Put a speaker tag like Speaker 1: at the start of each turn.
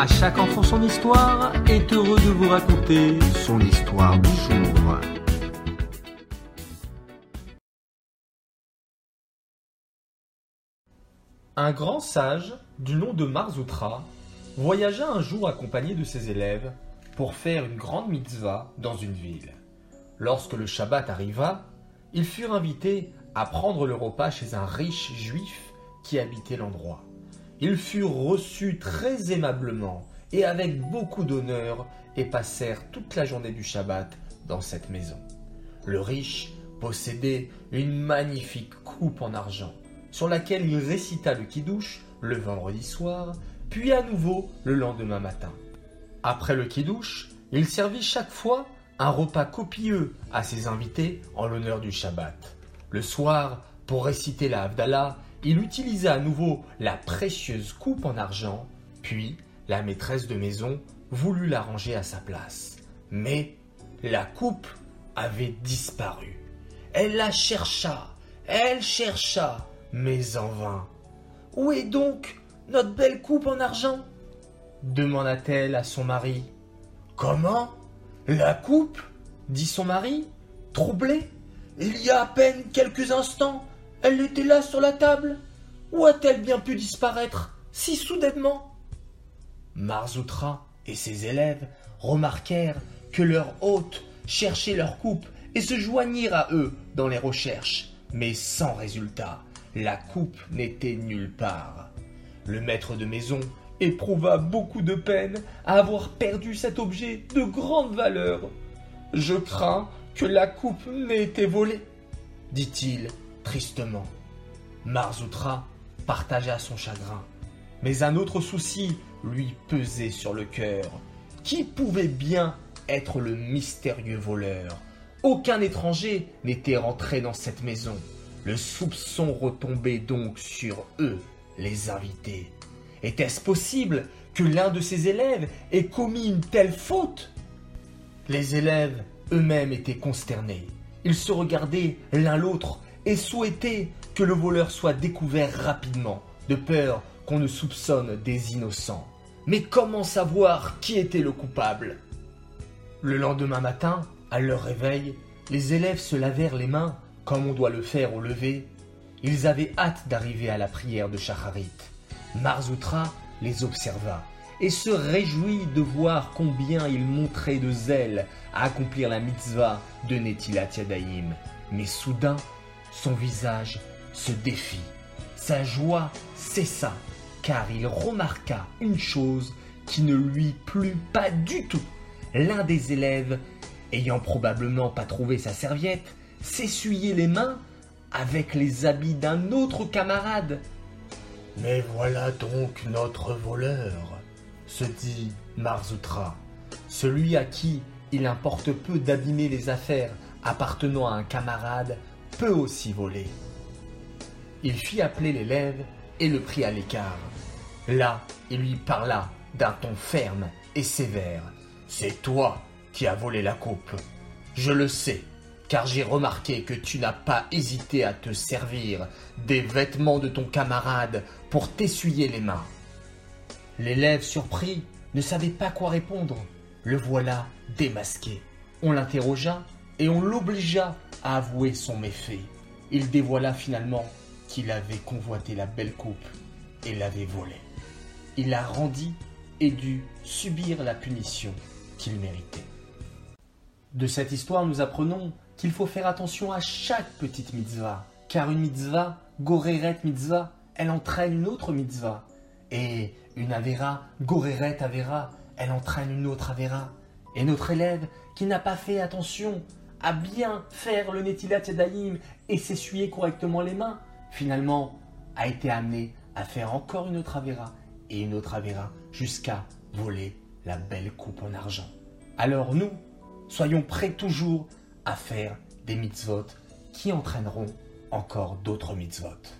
Speaker 1: À chaque enfant son histoire est heureux de vous raconter son histoire du jour.
Speaker 2: Un grand sage, du nom de Marzoutra, voyagea un jour accompagné de ses élèves pour faire une grande mitzvah dans une ville. Lorsque le Shabbat arriva, ils furent invités à prendre le repas chez un riche juif qui habitait l'endroit. Ils furent reçus très aimablement et avec beaucoup d'honneur et passèrent toute la journée du Shabbat dans cette maison. Le riche possédait une magnifique coupe en argent sur laquelle il récita le kidouche le vendredi soir, puis à nouveau le lendemain matin. Après le kidouche, il servit chaque fois un repas copieux à ses invités en l'honneur du Shabbat. Le soir, pour réciter la Havdalah, il utilisa à nouveau la précieuse coupe en argent, puis la maîtresse de maison voulut la ranger à sa place. Mais la coupe avait disparu. Elle la chercha, elle chercha, mais en vain. Où est donc notre belle coupe en argent? demanda-t-elle à son mari. Comment? La coupe? dit son mari, troublé? Il y a à peine quelques instants, elle était là sur la table. Où a-t-elle bien pu disparaître si soudainement? Marzoutra et ses élèves remarquèrent que leur hôte cherchait leur coupe et se joignirent à eux dans les recherches, mais sans résultat. La coupe n'était nulle part. Le maître de maison éprouva beaucoup de peine à avoir perdu cet objet de grande valeur. Je crains que la coupe n'ait été volée, dit-il tristement. Marzoutra partagea son chagrin, mais un autre souci lui pesait sur le cœur. Qui pouvait bien être le mystérieux voleur? Aucun étranger n'était rentré dans cette maison. Le soupçon retombait donc sur eux, les invités. Était-ce possible que l'un de ses élèves ait commis une telle faute? Les élèves eux-mêmes étaient consternés. Ils se regardaient l'un l'autre et souhaitaient que le voleur soit découvert rapidement, de peur qu'on ne soupçonne des innocents. Mais comment savoir qui était le coupable? Le lendemain matin, à leur réveil, les élèves se lavèrent les mains comme on doit le faire au lever. Ils avaient hâte d'arriver à la prière de Shacharit. Marzoutra les observa et se réjouit de voir combien ils montraient de zèle à accomplir la mitzvah de Netilat Yadayim. Mais soudain, son visage se défit. Sa joie cessa, car il remarqua une chose qui ne lui plut pas du tout. L'un des élèves, ayant probablement pas trouvé sa serviette, s'essuyait les mains avec les habits d'un autre camarade. Mais voilà donc notre voleur, se dit Marzoutra, celui à qui il importe peu d'abîmer les affaires appartenant à un camarade peut aussi voler. Il fit appeler l'élève et le prit à l'écart. Là, il lui parla d'un ton ferme et sévère. C'est toi qui as volé la coupe. Je le sais, car j'ai remarqué que tu n'as pas hésité à te servir des vêtements de ton camarade pour t'essuyer les mains. L'élève surpris ne savait pas quoi répondre. Le voilà démasqué. On l'interrogea et on l'obligea à avouer son méfait. Il dévoila finalement qu'il avait convoité la belle coupe et l'avait volée. Il la rendit et dut subir la punition qu'il méritait. De cette histoire, nous apprenons qu'il faut faire attention à chaque petite mitzvah, car une mitzvah, goreret mitzvah, elle entraîne une autre mitzvah. Et une avera, goreret avera, elle entraîne une autre avera. Et notre élève qui n'a pas fait attention à bien faire le netilat yadayim et s'essuyer correctement les mains, finalement a été amené à faire encore une autre avera et une autre avera jusqu'à voler la belle coupe en argent. Alors nous, soyons prêts toujours à faire des mitzvot qui entraîneront encore d'autres mitzvot.